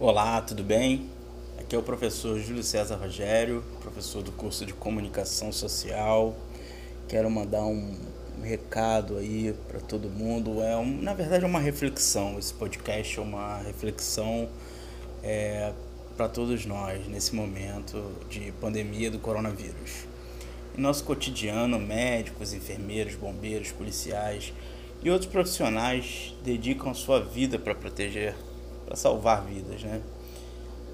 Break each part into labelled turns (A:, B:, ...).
A: Olá, tudo bem? Aqui é o professor Júlio César Rogério, professor do curso de Comunicação Social. Quero mandar um recado aí para todo mundo. É um, na verdade é uma reflexão. Esse podcast é uma reflexão é, para todos nós nesse momento de pandemia do coronavírus. Em nosso cotidiano, médicos, enfermeiros, bombeiros, policiais e outros profissionais dedicam sua vida para proteger, para salvar vidas, né?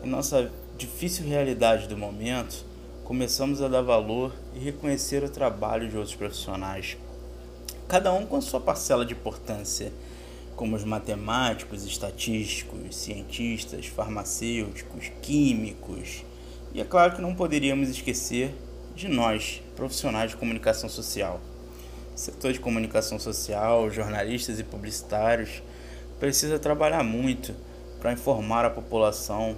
A: Em nossa difícil realidade do momento, começamos a dar valor e reconhecer o trabalho de outros profissionais, cada um com a sua parcela de importância, como os matemáticos, estatísticos, cientistas, farmacêuticos, químicos. E é claro que não poderíamos esquecer de nós, profissionais de comunicação social setor de comunicação social, jornalistas e publicitários, precisa trabalhar muito para informar a população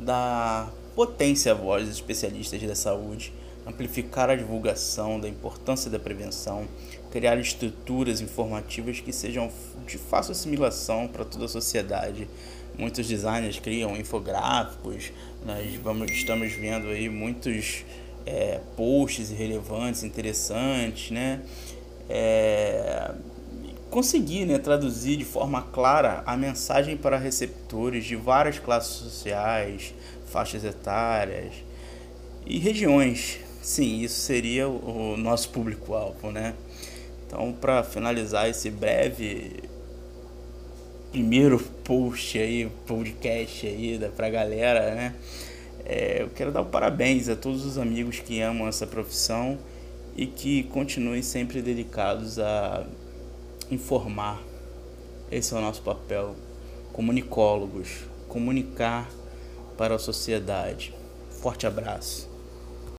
A: da potência voz dos especialistas da saúde, amplificar a divulgação da importância da prevenção, criar estruturas informativas que sejam de fácil assimilação para toda a sociedade. Muitos designers criam infográficos, nós vamos, estamos vendo aí muitos é, posts relevantes, interessantes, né? é, conseguir né, traduzir de forma clara a mensagem para receptores de várias classes sociais, faixas etárias e regiões. Sim, isso seria o nosso público-alvo, né? Então, para finalizar esse breve primeiro post aí, podcast aí da pra galera, né? É, eu quero dar o parabéns a todos os amigos que amam essa profissão e que continuem sempre dedicados a informar. Esse é o nosso papel, comunicólogos, comunicar para a sociedade. Forte abraço.